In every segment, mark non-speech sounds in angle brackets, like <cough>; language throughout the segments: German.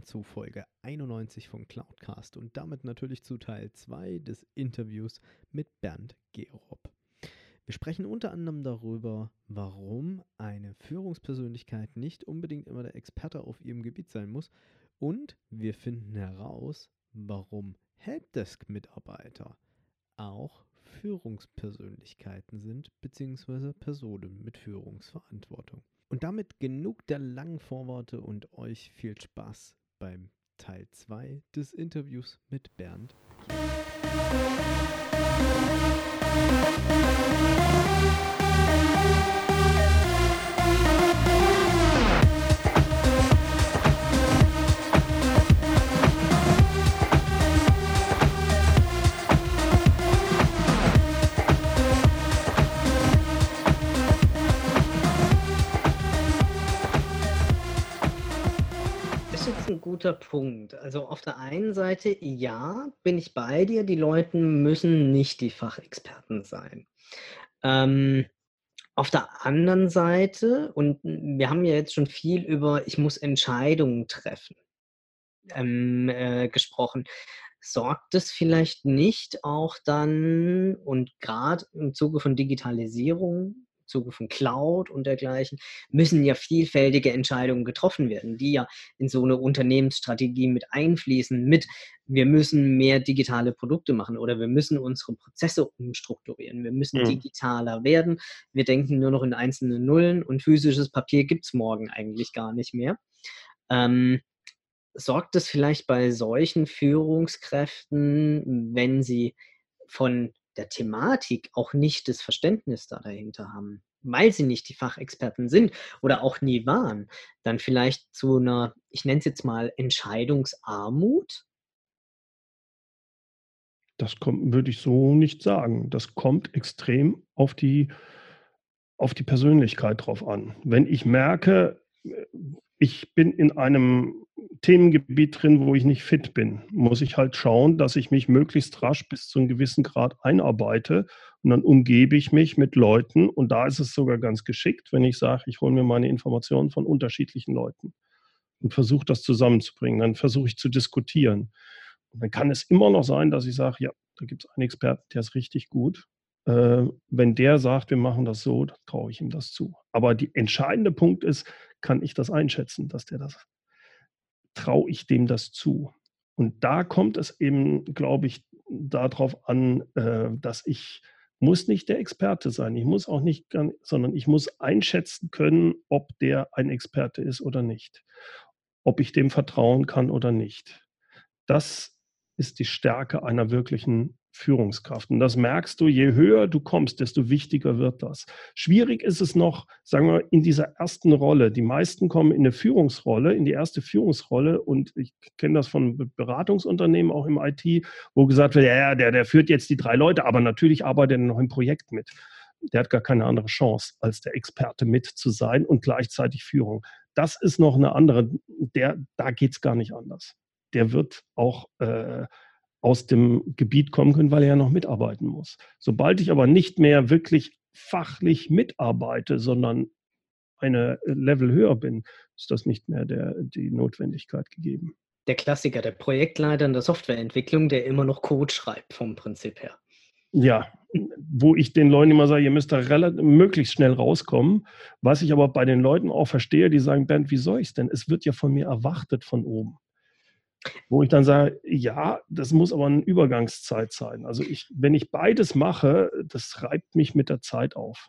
Willkommen zu Folge 91 von Cloudcast und damit natürlich zu Teil 2 des Interviews mit Bernd Gerob. Wir sprechen unter anderem darüber, warum eine Führungspersönlichkeit nicht unbedingt immer der Experte auf ihrem Gebiet sein muss und wir finden heraus, warum Helpdesk-Mitarbeiter auch Führungspersönlichkeiten sind, beziehungsweise Personen mit Führungsverantwortung. Und damit genug der langen Vorworte und euch viel Spaß beim Teil 2 des Interviews mit Bernd. Guter Punkt. Also auf der einen Seite, ja, bin ich bei dir, die Leute müssen nicht die Fachexperten sein. Ähm, auf der anderen Seite, und wir haben ja jetzt schon viel über, ich muss Entscheidungen treffen ähm, äh, gesprochen, sorgt es vielleicht nicht auch dann und gerade im Zuge von Digitalisierung Zuge von Cloud und dergleichen, müssen ja vielfältige Entscheidungen getroffen werden, die ja in so eine Unternehmensstrategie mit einfließen, mit wir müssen mehr digitale Produkte machen oder wir müssen unsere Prozesse umstrukturieren, wir müssen mhm. digitaler werden, wir denken nur noch in einzelne Nullen und physisches Papier gibt es morgen eigentlich gar nicht mehr. Ähm, sorgt es vielleicht bei solchen Führungskräften, wenn sie von der Thematik auch nicht das Verständnis da dahinter haben, weil sie nicht die Fachexperten sind oder auch nie waren, dann vielleicht zu einer, ich nenne es jetzt mal Entscheidungsarmut? Das kommt, würde ich so nicht sagen. Das kommt extrem auf die, auf die Persönlichkeit drauf an. Wenn ich merke, ich bin in einem Themengebiet drin, wo ich nicht fit bin, muss ich halt schauen, dass ich mich möglichst rasch bis zu einem gewissen Grad einarbeite und dann umgebe ich mich mit Leuten und da ist es sogar ganz geschickt, wenn ich sage, ich hole mir meine Informationen von unterschiedlichen Leuten und versuche das zusammenzubringen. Dann versuche ich zu diskutieren. Und dann kann es immer noch sein, dass ich sage, ja, da gibt es einen Experten, der ist richtig gut. Äh, wenn der sagt, wir machen das so, dann traue ich ihm das zu. Aber der entscheidende Punkt ist, kann ich das einschätzen, dass der das, traue ich dem das zu? Und da kommt es eben, glaube ich, darauf an, äh, dass ich muss nicht der Experte sein. Ich muss auch nicht, sondern ich muss einschätzen können, ob der ein Experte ist oder nicht. Ob ich dem vertrauen kann oder nicht. Das ist die Stärke einer wirklichen Führungskraft. Und das merkst du, je höher du kommst, desto wichtiger wird das. Schwierig ist es noch, sagen wir, in dieser ersten Rolle. Die meisten kommen in eine Führungsrolle, in die erste Führungsrolle. Und ich kenne das von Beratungsunternehmen, auch im IT, wo gesagt wird, ja, der, der führt jetzt die drei Leute, aber natürlich arbeitet er noch im Projekt mit. Der hat gar keine andere Chance, als der Experte mit zu sein und gleichzeitig Führung. Das ist noch eine andere, der, da geht es gar nicht anders. Der wird auch äh, aus dem Gebiet kommen können, weil er ja noch mitarbeiten muss. Sobald ich aber nicht mehr wirklich fachlich mitarbeite, sondern eine Level höher bin, ist das nicht mehr der, die Notwendigkeit gegeben. Der Klassiker, der Projektleiter in der Softwareentwicklung, der immer noch Code schreibt vom Prinzip her. Ja, wo ich den Leuten immer sage, ihr müsst da relativ, möglichst schnell rauskommen. Was ich aber bei den Leuten auch verstehe, die sagen, Bernd, wie soll ich es denn? Es wird ja von mir erwartet von oben. Wo ich dann sage, ja, das muss aber eine Übergangszeit sein. Also ich, wenn ich beides mache, das reibt mich mit der Zeit auf.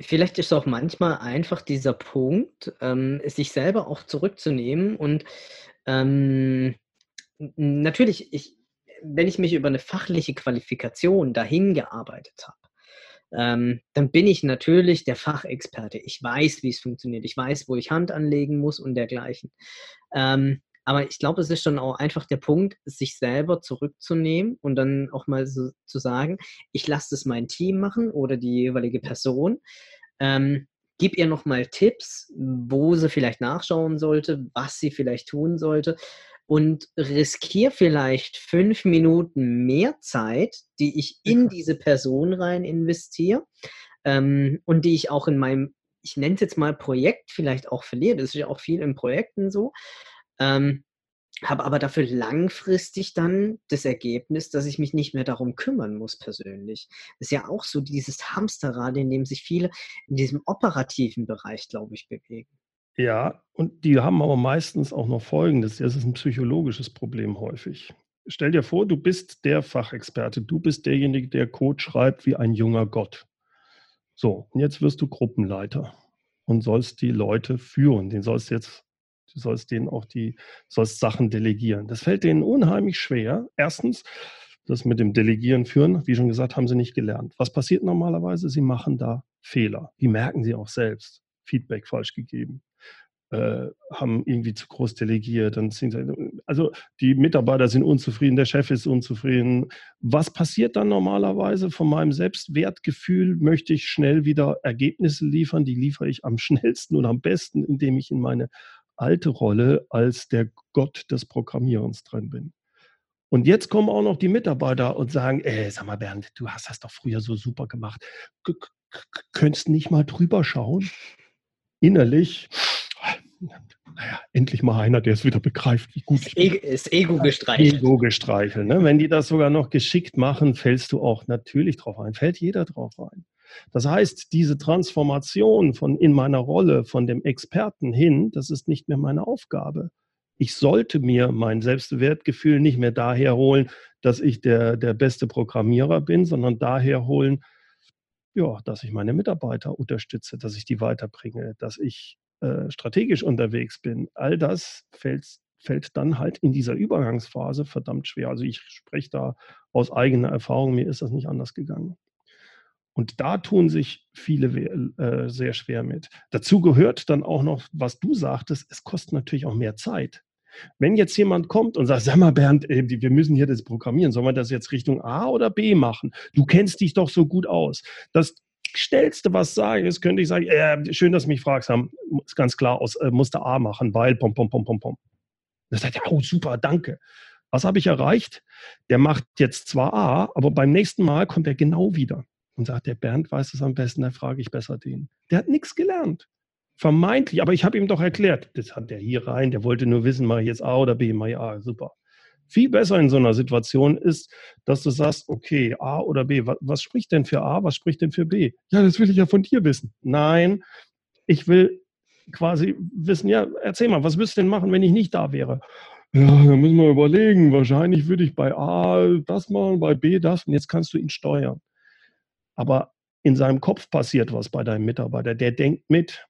Vielleicht ist auch manchmal einfach dieser Punkt, ähm, sich selber auch zurückzunehmen und ähm, natürlich, ich, wenn ich mich über eine fachliche Qualifikation dahin gearbeitet habe, ähm, dann bin ich natürlich der Fachexperte. Ich weiß, wie es funktioniert. Ich weiß, wo ich Hand anlegen muss und dergleichen. Ähm, aber ich glaube, es ist schon auch einfach der Punkt, sich selber zurückzunehmen und dann auch mal so zu sagen, ich lasse das mein Team machen oder die jeweilige Person. Ähm, gib ihr nochmal Tipps, wo sie vielleicht nachschauen sollte, was sie vielleicht tun sollte und riskiere vielleicht fünf Minuten mehr Zeit, die ich in diese Person rein investiere ähm, und die ich auch in meinem, ich nenne es jetzt mal Projekt, vielleicht auch verliere. Das ist ja auch viel in Projekten so. Ähm, habe aber dafür langfristig dann das Ergebnis, dass ich mich nicht mehr darum kümmern muss persönlich. Das ist ja auch so dieses Hamsterrad, in dem sich viele in diesem operativen Bereich, glaube ich, bewegen. Ja, und die haben aber meistens auch noch Folgendes. Das ist ein psychologisches Problem häufig. Stell dir vor, du bist der Fachexperte, du bist derjenige, der Code schreibt wie ein junger Gott. So, und jetzt wirst du Gruppenleiter und sollst die Leute führen. Den sollst jetzt, du sollst denen auch die, sollst Sachen delegieren. Das fällt denen unheimlich schwer. Erstens, das mit dem Delegieren führen, wie schon gesagt, haben sie nicht gelernt. Was passiert normalerweise? Sie machen da Fehler. Die merken sie auch selbst. Feedback falsch gegeben. Äh, haben irgendwie zu groß delegiert. Dann sind, also die Mitarbeiter sind unzufrieden, der Chef ist unzufrieden. Was passiert dann normalerweise? Von meinem Selbstwertgefühl möchte ich schnell wieder Ergebnisse liefern. Die liefere ich am schnellsten und am besten, indem ich in meine alte Rolle als der Gott des Programmierens drin bin. Und jetzt kommen auch noch die Mitarbeiter und sagen, ey, sag mal Bernd, du hast das doch früher so super gemacht. Könntest nicht mal drüber schauen? Innerlich naja, endlich mal einer, der es wieder begreift, wie gut ich bin. Ist Ego gestreichelt. Ego gestreichelt. Ne? Wenn die das sogar noch geschickt machen, fällst du auch natürlich drauf ein, fällt jeder drauf ein. Das heißt, diese Transformation von in meiner Rolle von dem Experten hin, das ist nicht mehr meine Aufgabe. Ich sollte mir mein Selbstwertgefühl nicht mehr daher holen, dass ich der, der beste Programmierer bin, sondern daher holen, ja, dass ich meine Mitarbeiter unterstütze, dass ich die weiterbringe, dass ich äh, strategisch unterwegs bin, all das fällt, fällt dann halt in dieser Übergangsphase verdammt schwer. Also ich spreche da aus eigener Erfahrung, mir ist das nicht anders gegangen. Und da tun sich viele äh, sehr schwer mit. Dazu gehört dann auch noch, was du sagtest, es kostet natürlich auch mehr Zeit. Wenn jetzt jemand kommt und sagt, sag mal Bernd, äh, wir müssen hier das programmieren, sollen wir das jetzt Richtung A oder B machen? Du kennst dich doch so gut aus. Das Schnellste, was sage, ist, könnte ich sagen, äh, schön, dass du mich fragst, haben, ist ganz klar aus, äh, musste A machen, weil pom, pom, pom, pom, pom. Das sagt er, oh, super, danke. Was habe ich erreicht? Der macht jetzt zwar A, aber beim nächsten Mal kommt er genau wieder und sagt, der Bernd weiß es am besten, da frage ich besser den. Der hat nichts gelernt. Vermeintlich, aber ich habe ihm doch erklärt, das hat der hier rein, der wollte nur wissen, mache ich jetzt A oder B, mache ich A, super. Viel besser in so einer Situation ist, dass du sagst, okay, A oder B, was, was spricht denn für A, was spricht denn für B? Ja, das will ich ja von dir wissen. Nein, ich will quasi wissen, ja, erzähl mal, was würdest du denn machen, wenn ich nicht da wäre? Ja, da müssen wir überlegen. Wahrscheinlich würde ich bei A das machen, bei B das und jetzt kannst du ihn steuern. Aber in seinem Kopf passiert was bei deinem Mitarbeiter. Der denkt mit.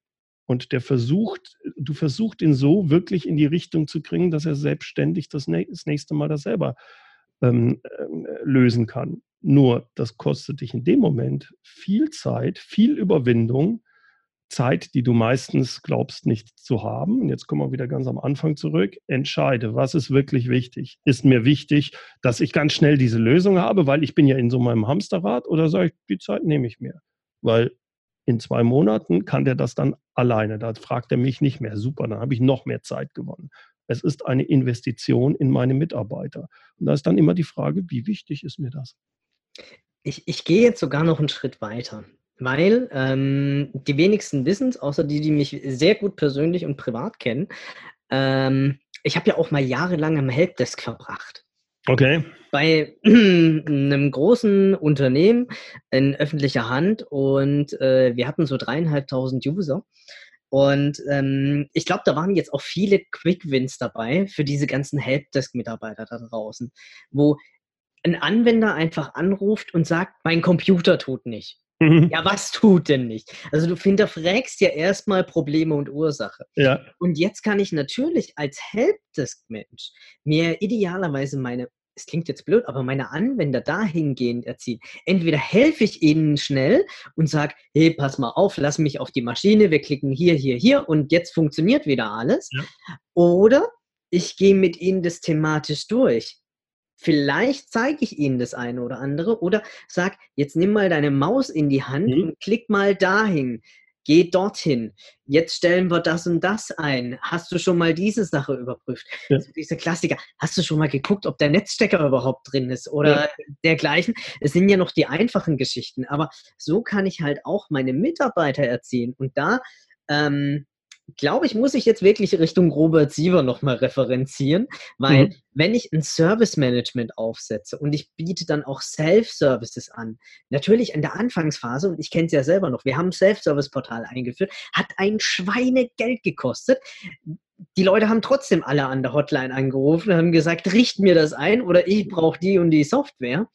Und der versucht, du versuchst ihn so wirklich in die Richtung zu kriegen, dass er selbstständig das, nächste Mal das selber ähm, äh, lösen kann. Nur, das kostet dich in dem Moment viel Zeit, viel Überwindung, Zeit, die du meistens glaubst nicht zu haben. Und jetzt kommen wir wieder ganz am Anfang zurück. Entscheide, was ist wirklich wichtig? Ist mir wichtig, dass ich ganz schnell diese Lösung habe, weil ich bin ja in so meinem Hamsterrad oder sage ich, die Zeit nehme ich mir? Weil in zwei Monaten kann der das dann alleine. Da fragt er mich nicht mehr. Super, dann habe ich noch mehr Zeit gewonnen. Es ist eine Investition in meine Mitarbeiter. Und da ist dann immer die Frage, wie wichtig ist mir das? Ich, ich gehe jetzt sogar noch einen Schritt weiter, weil ähm, die wenigsten wissen es, außer die, die mich sehr gut persönlich und privat kennen. Ähm, ich habe ja auch mal jahrelang am Helpdesk verbracht. Okay. Bei <clears throat> einem großen Unternehmen in öffentlicher Hand und äh, wir hatten so dreieinhalbtausend User. Und ähm, ich glaube, da waren jetzt auch viele Quick-Wins dabei für diese ganzen Helpdesk-Mitarbeiter da draußen, wo ein Anwender einfach anruft und sagt, mein Computer tut nicht. Mhm. Ja, was tut denn nicht? Also du hinterfragst ja erstmal Probleme und Ursache. Ja. Und jetzt kann ich natürlich als Helpdesk-Mensch mir idealerweise meine es klingt jetzt blöd, aber meine Anwender dahingehend erziehen. Entweder helfe ich ihnen schnell und sage, hey, pass mal auf, lass mich auf die Maschine, wir klicken hier, hier, hier und jetzt funktioniert wieder alles. Ja. Oder ich gehe mit ihnen das thematisch durch. Vielleicht zeige ich ihnen das eine oder andere oder sag, jetzt nimm mal deine Maus in die Hand mhm. und klick mal dahin geh dorthin. Jetzt stellen wir das und das ein. Hast du schon mal diese Sache überprüft? Ja. Also diese Klassiker. Hast du schon mal geguckt, ob der Netzstecker überhaupt drin ist oder ja. dergleichen? Es sind ja noch die einfachen Geschichten. Aber so kann ich halt auch meine Mitarbeiter erziehen. Und da ähm, glaube ich, muss ich jetzt wirklich Richtung Robert Siever nochmal referenzieren, weil mhm. wenn ich ein Service Management aufsetze und ich biete dann auch Self-Services an, natürlich in der Anfangsphase, und ich kenne es ja selber noch, wir haben ein Self-Service-Portal eingeführt, hat ein Schweinegeld gekostet. Die Leute haben trotzdem alle an der Hotline angerufen und haben gesagt, richt mir das ein oder ich brauche die und die Software.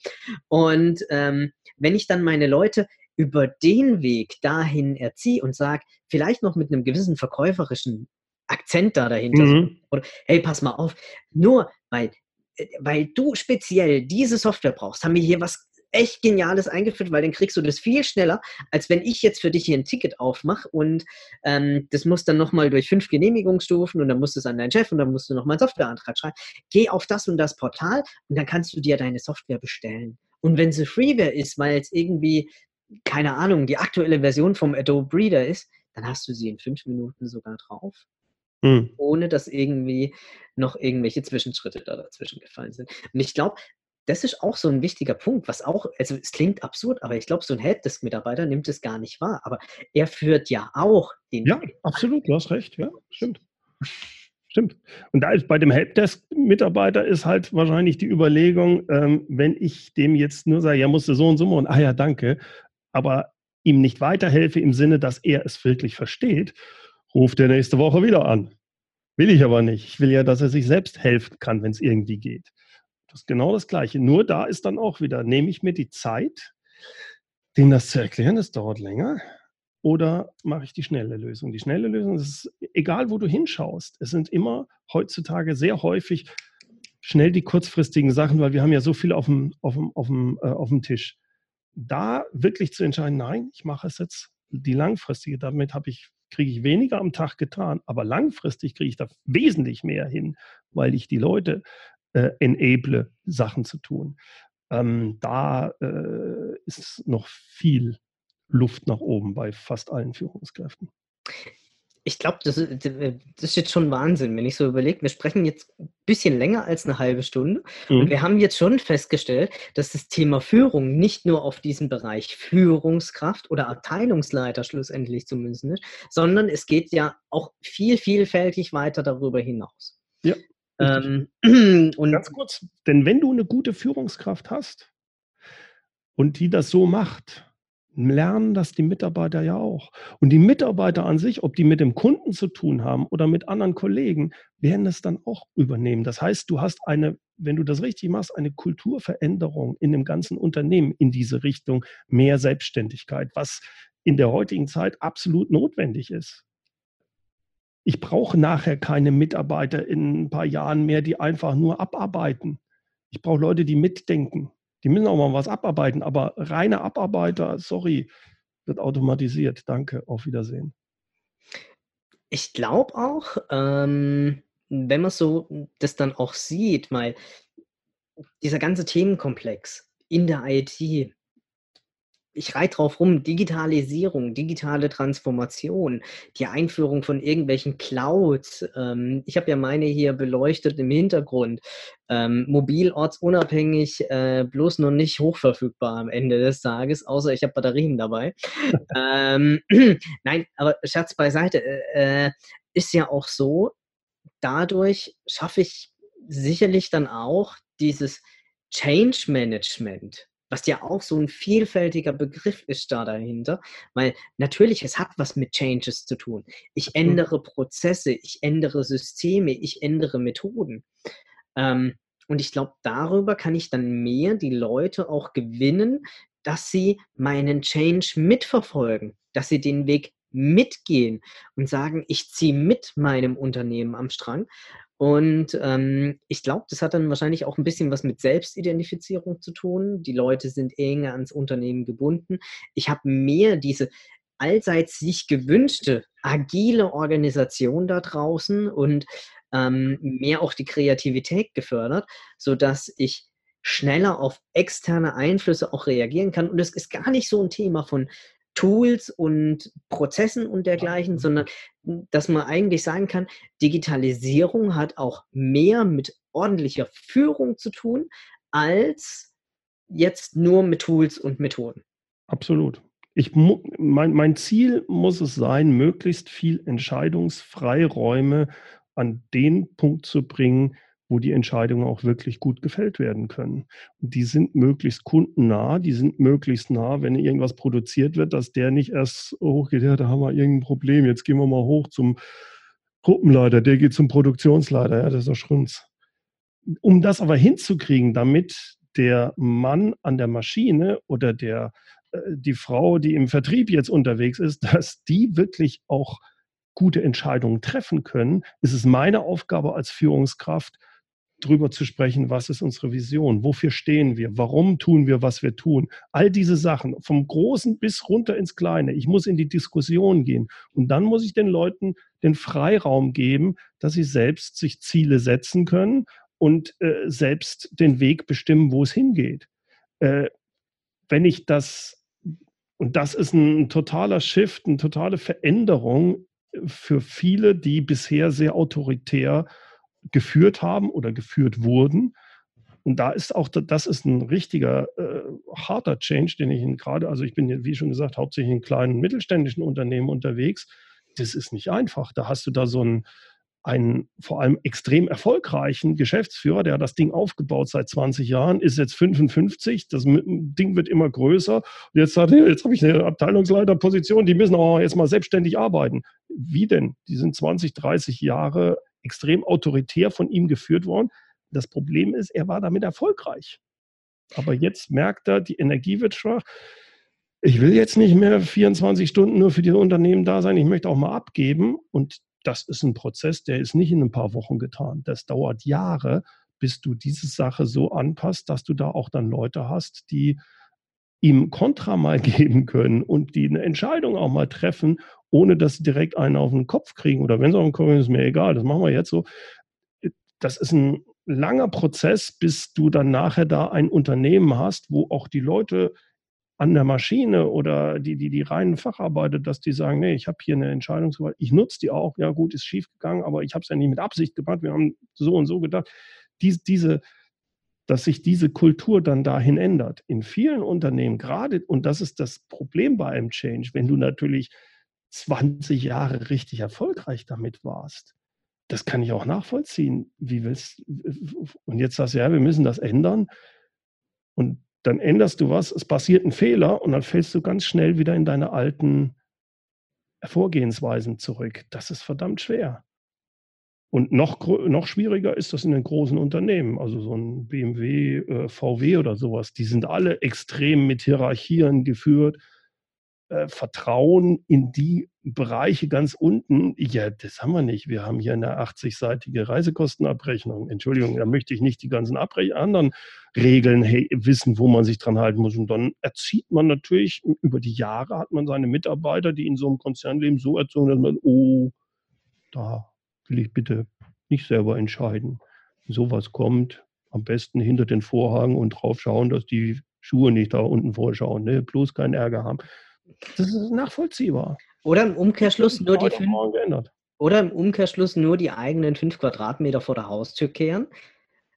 Und ähm, wenn ich dann meine Leute über den Weg dahin erziehe und sage, vielleicht noch mit einem gewissen verkäuferischen Akzent da dahinter, mhm. oder hey, pass mal auf, nur weil, äh, weil du speziell diese Software brauchst, haben wir hier was echt Geniales eingeführt, weil dann kriegst du das viel schneller, als wenn ich jetzt für dich hier ein Ticket aufmache und ähm, das muss dann nochmal durch fünf Genehmigungsstufen und dann musst du es an deinen Chef und dann musst du nochmal einen Softwareantrag schreiben. Geh auf das und das Portal und dann kannst du dir deine Software bestellen. Und wenn sie Freeware ist, weil es irgendwie keine Ahnung, die aktuelle Version vom Adobe Reader ist, dann hast du sie in fünf Minuten sogar drauf. Mhm. Ohne dass irgendwie noch irgendwelche Zwischenschritte da dazwischen gefallen sind. Und ich glaube, das ist auch so ein wichtiger Punkt, was auch, also es klingt absurd, aber ich glaube, so ein Helpdesk-Mitarbeiter nimmt es gar nicht wahr. Aber er führt ja auch den. Ja, absolut, du hast recht, ja, stimmt. Stimmt. Und da ist bei dem Helpdesk-Mitarbeiter ist halt wahrscheinlich die Überlegung, ähm, wenn ich dem jetzt nur sage, ja, musst du so und so machen, ah ja, danke, aber ihm nicht weiterhelfe im Sinne, dass er es wirklich versteht, ruft er nächste Woche wieder an. Will ich aber nicht. Ich will ja, dass er sich selbst helfen kann, wenn es irgendwie geht. Das ist genau das Gleiche. Nur da ist dann auch wieder, nehme ich mir die Zeit, denen das zu erklären, das dauert länger, oder mache ich die schnelle Lösung? Die schnelle Lösung ist, egal wo du hinschaust, es sind immer heutzutage sehr häufig schnell die kurzfristigen Sachen, weil wir haben ja so viel auf dem, auf dem, auf dem, äh, auf dem Tisch da wirklich zu entscheiden, nein, ich mache es jetzt die langfristige, damit habe ich, kriege ich weniger am Tag getan, aber langfristig kriege ich da wesentlich mehr hin, weil ich die Leute äh, enable, Sachen zu tun. Ähm, da äh, ist noch viel Luft nach oben bei fast allen Führungskräften ich glaube, das, das, ist jetzt schon Wahnsinn, wenn ich so überlege. Wir sprechen jetzt ein bisschen länger als eine halbe Stunde mhm. und wir haben jetzt schon festgestellt, dass das Thema Führung nicht nur auf diesen Bereich Führungskraft oder Abteilungsleiter schlussendlich zumindest ist, sondern es geht ja auch viel vielfältig weiter darüber hinaus. Ja. Ähm, <clears throat> und Ganz kurz, denn wenn du eine gute Führungskraft hast und die das so macht, lernen das die Mitarbeiter ja auch. Und die Mitarbeiter an sich, ob die mit dem Kunden zu tun haben oder mit anderen Kollegen, werden es dann auch übernehmen. Das heißt, du hast eine, wenn du das richtig machst, eine Kulturveränderung in dem ganzen Unternehmen in diese Richtung mehr Selbstständigkeit, was in der heutigen Zeit absolut notwendig ist. Ich brauche nachher keine Mitarbeiter in ein paar Jahren mehr, die einfach nur abarbeiten. Ich brauche Leute, die mitdenken. Die müssen auch mal was abarbeiten, aber reine Abarbeiter, sorry, wird automatisiert. Danke, auf Wiedersehen. Ich glaube auch, ähm, wenn man so das dann auch sieht, weil dieser ganze Themenkomplex in der IT, ich reite drauf rum, Digitalisierung, digitale Transformation, die Einführung von irgendwelchen Clouds. Ähm, ich habe ja meine hier beleuchtet im Hintergrund. Ähm, mobil, ortsunabhängig, äh, bloß noch nicht hochverfügbar am Ende des Tages, außer ich habe Batterien dabei. ähm, <clears throat> nein, aber Scherz beiseite, äh, äh, ist ja auch so, dadurch schaffe ich sicherlich dann auch dieses Change Management was ja auch so ein vielfältiger Begriff ist da dahinter, weil natürlich, es hat was mit Changes zu tun. Ich ändere Prozesse, ich ändere Systeme, ich ändere Methoden. Ähm, und ich glaube, darüber kann ich dann mehr die Leute auch gewinnen, dass sie meinen Change mitverfolgen, dass sie den Weg mitgehen und sagen, ich ziehe mit meinem Unternehmen am Strang Und ähm, ich glaube, das hat dann wahrscheinlich auch ein bisschen was mit Selbstidentifizierung zu tun. Die Leute sind enger ans Unternehmen gebunden. Ich habe mehr diese allseits sich gewünschte agile Organisation da draußen und ähm, mehr auch die Kreativität gefördert, sodass ich schneller auf externe Einflüsse auch reagieren kann. Und es ist gar nicht so ein Thema von Tools und Prozessen und dergleichen, sondern dass man eigentlich sagen kann, Digitalisierung hat auch mehr mit ordentlicher Führung zu tun, als jetzt nur mit Tools und Methoden. Absolut. Ich, mein, mein Ziel muss es sein, möglichst viel Entscheidungsfreiräume an den Punkt zu bringen, wo die Entscheidungen auch wirklich gut gefällt werden können. Und die sind möglichst kundennah, die sind möglichst nah, wenn irgendwas produziert wird, dass der nicht erst hochgeht, ja, da haben wir irgendein Problem, jetzt gehen wir mal hoch zum Gruppenleiter, der geht zum Produktionsleiter, ja, das ist doch Schrunz. Um das aber hinzukriegen, damit der Mann an der Maschine oder der, äh, die Frau, die im Vertrieb jetzt unterwegs ist, <laughs> dass die wirklich auch gute Entscheidungen treffen können, ist es meine Aufgabe als Führungskraft, drüber zu sprechen, was ist unsere Vision, wofür stehen wir, warum tun wir, was wir tun. All diese Sachen, vom Großen bis runter ins Kleine. Ich muss in die Diskussion gehen und dann muss ich den Leuten den Freiraum geben, dass sie selbst sich Ziele setzen können und äh, selbst den Weg bestimmen, wo es hingeht. Äh, wenn ich das, und das ist ein totaler Shift, eine totale Veränderung für viele, die bisher sehr autoritär geführt haben oder geführt wurden. Und da ist auch, das ist ein richtiger äh, harter Change, den ich gerade, also ich bin, wie schon gesagt, hauptsächlich in kleinen mittelständischen Unternehmen unterwegs. Das ist nicht einfach. Da hast du da so einen, einen vor allem extrem erfolgreichen Geschäftsführer, der hat das Ding aufgebaut seit 20 Jahren, ist jetzt 55, das Ding wird immer größer. Und jetzt sagt er, jetzt habe ich eine Abteilungsleiterposition, die müssen auch jetzt mal selbstständig arbeiten. Wie denn? Die sind 20, 30 Jahre extrem autoritär von ihm geführt worden. Das Problem ist, er war damit erfolgreich. Aber jetzt merkt er, die Energie wird schwach. Ich will jetzt nicht mehr 24 Stunden nur für die Unternehmen da sein. Ich möchte auch mal abgeben. Und das ist ein Prozess, der ist nicht in ein paar Wochen getan. Das dauert Jahre, bis du diese Sache so anpasst, dass du da auch dann Leute hast, die ihm Kontra mal <laughs> geben können und die eine Entscheidung auch mal treffen, ohne dass sie direkt einen auf den Kopf kriegen. Oder wenn sie auf den Kopf kriegen, ist mir egal, das machen wir jetzt so. Das ist ein langer Prozess, bis du dann nachher da ein Unternehmen hast, wo auch die Leute an der Maschine oder die, die, die reinen Facharbeiter, dass die sagen, nee, ich habe hier eine Entscheidungsgewalt, ich nutze die auch, ja gut, ist schief gegangen, aber ich habe es ja nicht mit Absicht gemacht, wir haben so und so gedacht. Dies, diese, dass sich diese Kultur dann dahin ändert. In vielen Unternehmen, gerade, und das ist das Problem bei einem Change, wenn du natürlich 20 Jahre richtig erfolgreich damit warst, das kann ich auch nachvollziehen. Wie willst und jetzt sagst du, ja, wir müssen das ändern. Und dann änderst du was, es passiert ein Fehler und dann fällst du ganz schnell wieder in deine alten Vorgehensweisen zurück. Das ist verdammt schwer. Und noch, noch schwieriger ist das in den großen Unternehmen, also so ein BMW, äh, VW oder sowas. Die sind alle extrem mit Hierarchien geführt. Äh, Vertrauen in die Bereiche ganz unten, ja, das haben wir nicht. Wir haben hier eine 80-seitige Reisekostenabrechnung. Entschuldigung, da möchte ich nicht die ganzen Abre anderen Regeln hey, wissen, wo man sich dran halten muss. Und dann erzieht man natürlich, über die Jahre hat man seine Mitarbeiter, die in so einem Konzern leben, so erzogen, dass man, oh, da will ich bitte nicht selber entscheiden. Wenn sowas kommt, am besten hinter den Vorhang und drauf schauen, dass die Schuhe nicht da unten vorschauen, ne? bloß keinen Ärger haben. Das ist nachvollziehbar. Oder im Umkehrschluss nur die fünf, oder im Umkehrschluss nur die eigenen fünf Quadratmeter vor der Haustür kehren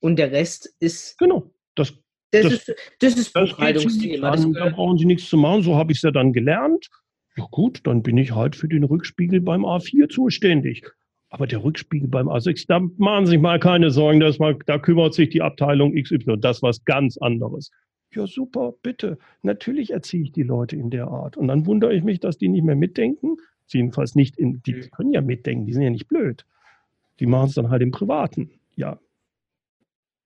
und der Rest ist. Genau, das, das, das ist das ist Buchhaltungsthema. Da brauchen Sie nichts zu machen, so habe ich es ja dann gelernt. Ja gut, dann bin ich halt für den Rückspiegel beim A4 zuständig. Aber der Rückspiegel beim A6, da machen Sie sich mal keine Sorgen, das mal, da kümmert sich die Abteilung XY. Das ist was ganz anderes. Ja, super, bitte. Natürlich erziehe ich die Leute in der Art. Und dann wundere ich mich, dass die nicht mehr mitdenken. Jedenfalls nicht in, die mhm. können ja mitdenken, die sind ja nicht blöd. Die machen es dann halt im Privaten. Ja.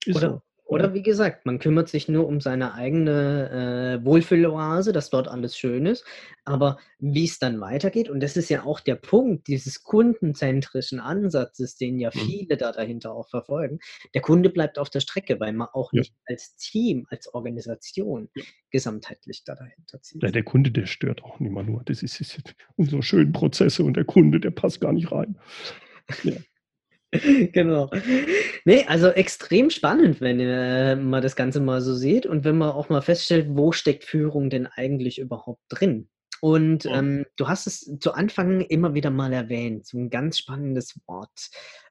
Ist oder, so. Oder wie gesagt, man kümmert sich nur um seine eigene äh, Wohlfühloase, dass dort alles schön ist. Aber wie es dann weitergeht, und das ist ja auch der Punkt dieses kundenzentrischen Ansatzes, den ja Mhm. viele da dahinter auch verfolgen. Der Kunde bleibt auf der Strecke, weil man auch Ja. nicht als Team, als Organisation Ja. gesamtheitlich da dahinter zieht. Ja, der Kunde, der stört auch nicht mal nur. Das ist, ist unsere schönen Prozesse und der Kunde, der passt gar nicht rein. Ja. <laughs> Genau. Ne, also extrem spannend, wenn, äh, man das Ganze mal so sieht und wenn man auch mal feststellt, wo steckt Führung denn eigentlich überhaupt drin? Und, ähm, du hast es zu Anfang immer wieder mal erwähnt, so 'n ganz spannendes Wort,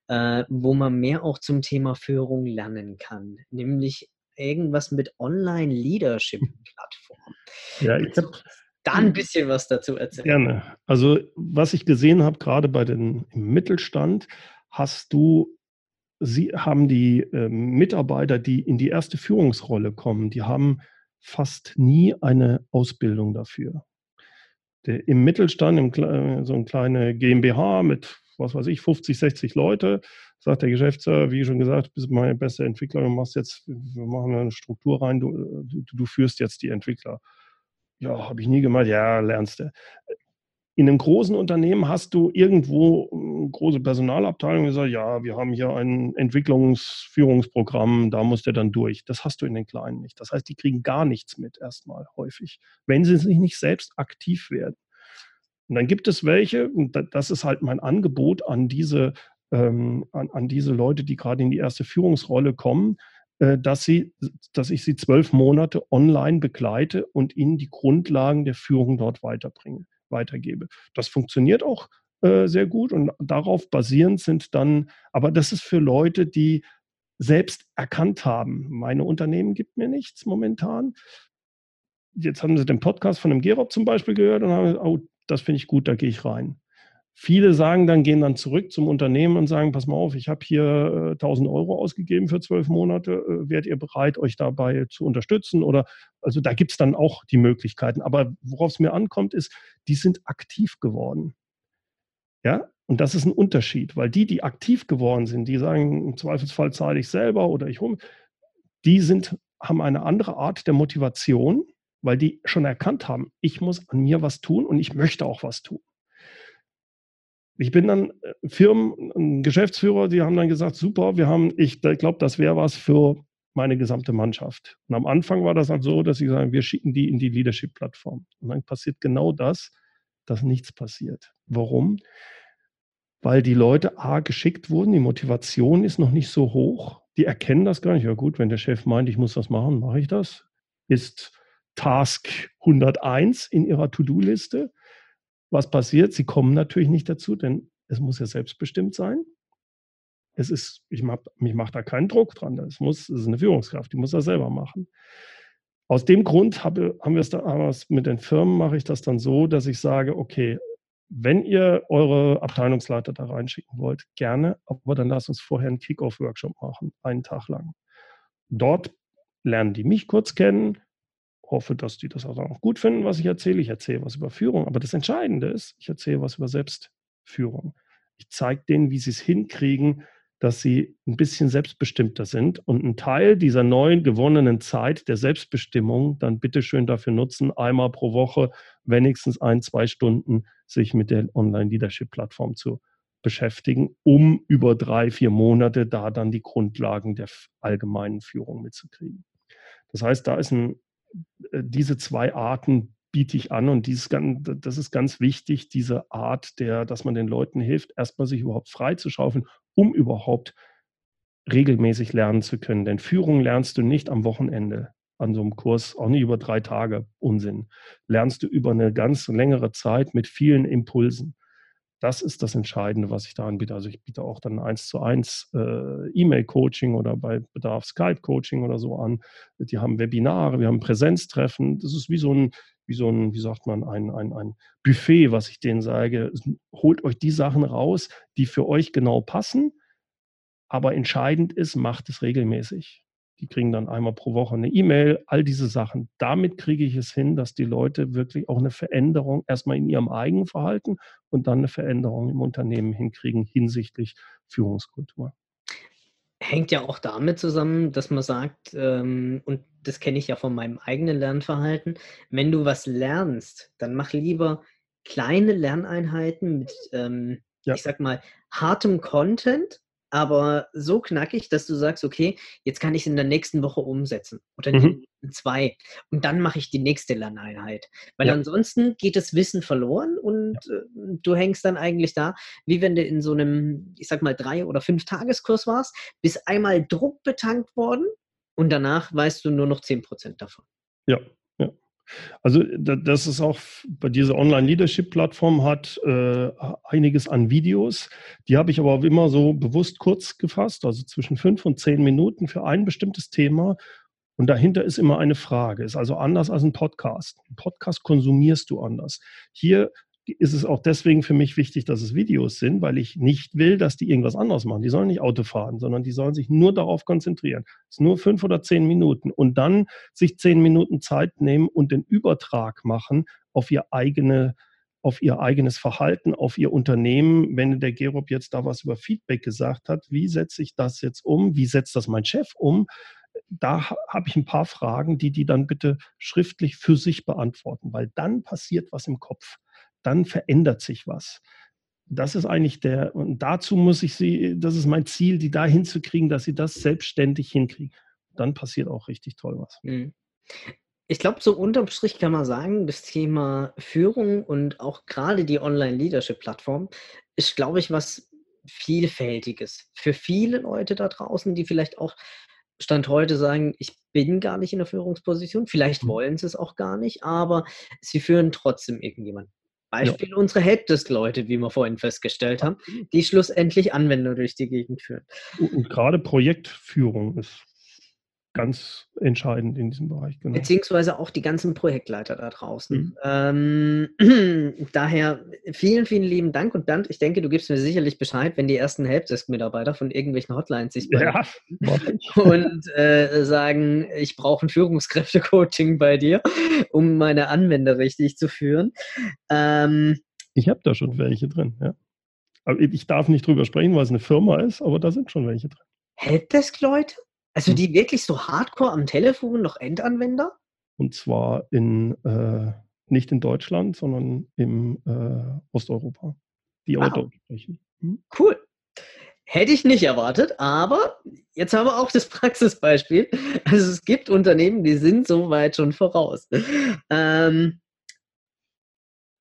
äh, wo man mehr auch zum Thema Führung lernen kann, nämlich irgendwas mit Online-Leadership-Plattform. Ja, ich habe da 'n bisschen was dazu erzählen? Gerne. Also, was ich gesehen habe, gerade bei den im Mittelstand, hast du sie haben die, ähm, Mitarbeiter, die in die erste Führungsrolle kommen, die haben fast nie eine Ausbildung dafür. Der im Mittelstand, im klei so 'n kleine GmbH mit, was weiß ich, 50, 60 Leute, sagt der Geschäftsführer, wie schon gesagt: „Bist meine beste Entwickler, du machst jetzt wir machen da 'ne Struktur rein, du, äh du du führst jetzt die Entwickler.“ „Ja, habe ich nie gemacht.“ „Ja, lernst du.“ In 'nem großen Unternehmen hast du irgendwo 'ne große Personalabteilung, die sagt: „Ja, wir haben hier ein Entwicklungsführungsprogramm, da muss der dann durch.“ Das hast du in den Kleinen nicht. Das heißt, die kriegen gar nichts mit erst mal häufig, wenn sie sich nicht selbst aktiv werden. Und dann gibt es welche, und da das ist halt mein Angebot an diese ähm, an an diese Leute, die grade in die erste Führungsrolle kommen, äh, dass sie dass ich sie 12 Monate online begleite und ihnen die Grundlagen der Führung dort weiterbringe weitergebe. Das funktioniert auch, äh, sehr gut und darauf basierend sind dann aber das ist für Leute, die selbst erkannt haben: „Meine Unternehmen gibt mir nichts momentan.“ Jetzt haben sie den Podcast von dem Gerob zum Beispiel gehört und haben „Oh, das finde ich gut, da gehe ich rein.“ Viele sagen dann gehen dann zurück zum Unternehmen und sagen: „Pass mal auf, ich habe hier, äh, 1.000 € ausgegeben für 12 Monate. Äh, wärt ihr bereit, euch dabei zu unterstützen?“ Oder also, da gibt's dann auch die Möglichkeiten. Aber worauf's mir ankommt, ist, die sind aktiv geworden. Ja? Und das ist 'n Unterschied, weil die, die aktiv geworden sind, die sagen: „Im Zweifelsfall zahle ich selber oder ich hole“ die sind haben eine andere Art der Motivation, weil die schon erkannt haben: „Ich muss an mir was tun und ich möchte auch was tun.“ Ich bin dann äh, Firmen Geschäftsführer, die haben dann gesagt: „Super, wir haben ich ich glaube, das wäre was für meine gesamte Mannschaft.“ Und am Anfang war das halt so, dass sie sagen: „Wir schicken die in die Leadership-Plattform.“ Und dann passiert genau das, dass nichts passiert. Warum? Weil die Leute A geschickt wurden, die Motivation ist noch nicht so hoch. Die erkennen das gar nicht. Ja gut, wenn der Chef meint, ich muss das machen, mache ich das. Ist Task 101 in ihrer To-do-Liste. Was passiert? Sie kommen natürlich nicht dazu, denn es muss ja selbstbestimmt sein. Es ist ich mache ich mache da keinen Druck dran. Das muss das ist 'ne Führungskraft, die muss das selber machen. Aus dem Grund habe haben wir's da haben wir's mit den Firmen mache ich das dann so, dass ich sage: „Okay, wenn ihr eure Abteilungsleiter da reinschicken wollt, gerne, aber dann lasst uns vorher 'n Kick-Off-Workshop machen, einen Tag lang.“ Dort lernen die mich kurz kennen, hoffe, dass die das auch auch gut finden, was ich erzähle. Ich erzähle was über Führung, aber das Entscheidende ist, ich erzähle was über Selbstführung. Ich zeige denen, wie sie's hinkriegen, dass sie 'n bisschen selbstbestimmter sind und 'n Teil dieser neuen gewonnenen Zeit der Selbstbestimmung dann bitte schön dafür nutzen, einmal pro Woche wenigstens 1, 2 Stunden sich mit der Online-Leadership-Plattform zu beschäftigen, um über 3, 4 Monate da dann die Grundlagen der allgemeinen Führung mitzukriegen. Das heißt, da ist 'n äh, diese 2 Arten biete ich an und dieses das ist ganz wichtig, diese Art der dass man den Leuten hilft, erst mal sich überhaupt freizuschaufeln, um überhaupt regelmäßig lernen zu können. Denn Führung lernst du nicht am Wochenende an so 'nem Kurs, auch nicht über 3 Tage, Unsinn. Lernst du über 'ne ganz längere Zeit mit vielen Impulsen. Das ist das Entscheidende, was ich da anbiete. Also, ich biete auch dann 1:1, äh, E-Mail-Coaching oder bei Bedarf Skype-Coaching oder so an. Die haben Webinare, wir haben Präsenztreffen. Das ist wie so 'n wie so 'n wie sagt man, ein ein ein Buffet, was ich denen sage: „S holt euch die Sachen raus, die für euch genau passen, aber entscheidend ist, macht es regelmäßig.“ Die kriegen dann einmal pro Woche 'ne E-Mail, all diese Sachen. Damit kriege ich es hin, dass die Leute wirklich auch 'ne Veränderung erst mal in ihrem eigenen Verhalten und dann 'ne Veränderung im Unternehmen hinkriegen hinsichtlich Führungskultur. hängt ja auch damit zusammen, dass man sagt, ähm, und das kenne ich ja von meinem eigenen Lernverhalten, wenn du was lernst, dann mach lieber kleine Lerneinheiten mit, ähm, ja. ich sag mal, hartem Content, aber so knackig, dass du sagst, okay, jetzt kann ich es in der nächsten Woche umsetzen oder mhm. in zwei und dann mache ich die nächste Lerneinheit. Weil ja. ansonsten geht das Wissen verloren und ja. äh, du hängst dann eigentlich da, wie wenn du in so einem, ich sag mal, drei- oder fünf Tageskurs warst, bist einmal Druck betankt worden und danach weißt du nur noch 10% davon. Ja, also das ist auch bei dieser Online-Leadership-Plattform hat äh, einiges an Videos. Die habe ich aber auch immer so bewusst kurz gefasst, also zwischen fünf und zehn Minuten für ein bestimmtes Thema. Und dahinter ist immer eine Frage. Ist also anders als ein Podcast. Ein Podcast konsumierst du anders. Hier ist es auch deswegen für mich wichtig, dass es Videos sind, weil ich nicht will, dass die irgendwas anderes machen. Die sollen nicht Auto fahren, sondern die sollen sich nur darauf konzentrieren. Es ist nur fünf oder zehn Minuten und dann sich zehn Minuten Zeit nehmen und den Übertrag machen auf ihr eigene auf ihr eigenes Verhalten, auf ihr Unternehmen. Wenn der Gerob jetzt da was über Feedback gesagt hat, wie setze ich das jetzt um? Wie setzt das mein Chef um? Da habe ich ein paar Fragen, die die dann bitte schriftlich für sich beantworten, weil dann passiert was im Kopf dann verändert sich was. Das ist eigentlich der, und dazu muss ich sie, das ist mein Ziel, die da hinzukriegen, dass sie das selbstständig hinkriegen. Dann passiert auch richtig toll was. Mhm. Ich glaube, so unterm Strich kann man sagen, das Thema Führung und auch gerade die Online-Leadership-Plattform ist, glaube ich, was Vielfältiges. Für viele Leute da draußen, die vielleicht auch Stand heute sagen, ich bin gar nicht in der Führungsposition, vielleicht mhm. wollen sie es auch gar nicht, aber sie führen trotzdem irgendjemanden. Beispiel ja. unsere Helpdesk-Leute, wie wir vorhin festgestellt haben, die schlussendlich Anwender durch die Gegend führen. Und gerade Projektführung ist ganz entscheidend in diesem Bereich. Genau. Beziehungsweise auch die ganzen Projektleiter da draußen. Mhm. Ähm, <clears throat> daher vielen, vielen lieben Dank und Bernd, ich denke, du gibst mir sicherlich Bescheid, wenn die ersten Helpdesk-Mitarbeiter von irgendwelchen Hotlines sich bei ja, <laughs> und äh, sagen, ich brauche ein Führungskräfte-Coaching bei dir, um meine Anwender richtig zu führen. Ähm, ich habe da schon welche drin, ja. Aber ich darf nicht drüber sprechen, weil es eine Firma ist, aber da sind schon welche drin. Helpdesk-Leute? Also hm. die wirklich so hardcore am Telefon noch Endanwender? Und zwar in äh, nicht in Deutschland, sondern im äh, Osteuropa. Die aber Deutsch sprechen. Hm? Cool. Hätte ich nicht erwartet, aber jetzt haben wir auch das <laughs> Praxisbeispiel. Also es gibt Unternehmen, die sind so weit schon voraus. Ähm,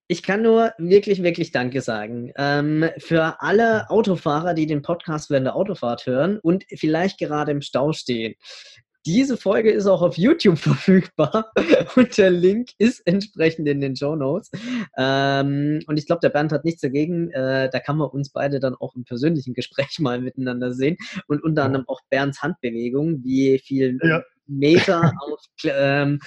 ich kann nur wirklich, wirklich Danke sagen. Ähm, für alle Autofahrer, die den Podcast während der Autofahrt hören und vielleicht gerade im Stau stehen. Diese Folge ist auch auf YouTube <laughs> verfügbar und der Link ist entsprechend in den Show Notes. Ähm, und ich glaube, der Bernd hat nichts dagegen. Äh, da kann man uns beide dann auch im persönlichen Gespräch <laughs> mal miteinander sehen und unter anderem auch Bernds Handbewegung, wie viel ja. Meter auf, ähm,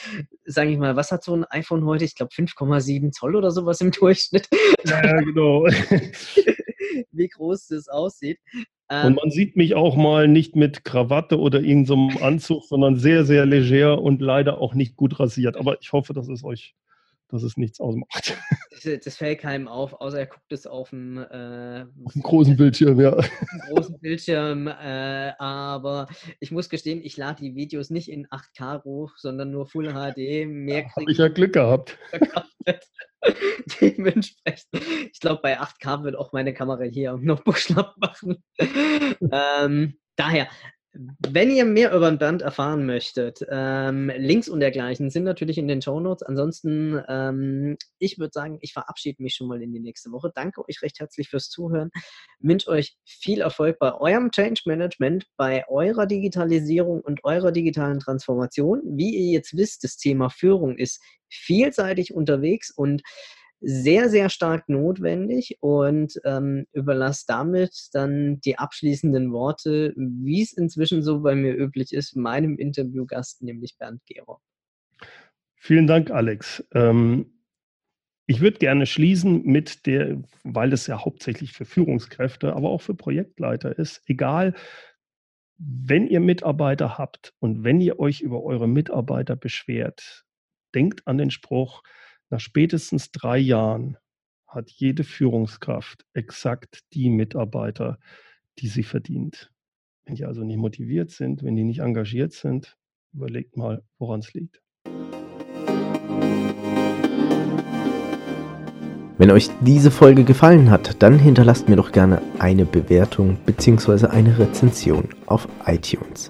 sage ich mal, was hat so ein iPhone heute? Ich glaube 5,7 Zoll oder sowas im Durchschnitt. Ja, genau. <laughs> Wie groß das aussieht. Und ähm, man sieht mich auch mal nicht mit Krawatte oder irgendeinem so Anzug, sondern sehr, sehr leger und leider auch nicht gut rasiert. Aber ich hoffe, dass es euch dass es nichts ausmacht. <laughs> Das, das fällt keinem auf, außer er guckt es auf dem, äh, auf dem großen Bildschirm, ja. großen Bildschirm. Äh, aber ich muss gestehen, ich lade die Videos nicht in 8K hoch, sondern nur Full HD. Mehr ja, Habe ich ja Glück gehabt. <laughs> Dementsprechend, ich glaube, bei 8K wird auch meine Kamera hier am Notebook <laughs> schlapp machen. ähm, daher, wenn ihr mehr über den Band erfahren möchtet, ähm, Links und dergleichen sind natürlich in den Show Notes. Ansonsten, ähm, ich würde sagen, ich verabschiede mich schon mal in die nächste Woche. Danke euch recht herzlich fürs Zuhören. Wünsche euch viel Erfolg bei eurem Change Management, bei eurer Digitalisierung und eurer digitalen Transformation. Wie ihr jetzt wisst, das Thema Führung ist vielseitig unterwegs und sehr, sehr stark notwendig und ähm, überlasse damit dann die abschließenden Worte, wie es inzwischen so bei mir üblich ist, meinem Interviewgast, nämlich Bernd Gero. Vielen Dank, Alex. Ähm, ich würde gerne schließen mit der, weil es ja hauptsächlich für Führungskräfte, aber auch für Projektleiter ist, egal, wenn ihr Mitarbeiter habt und wenn ihr euch über eure Mitarbeiter beschwert, denkt an den Spruch, nach spätestens drei Jahren hat jede Führungskraft exakt die Mitarbeiter, die sie verdient. Wenn die also nicht motiviert sind, wenn die nicht engagiert sind, überlegt mal, woran es liegt. Wenn euch diese Folge gefallen hat, dann hinterlasst mir doch gerne eine Bewertung bzw. eine Rezension auf iTunes.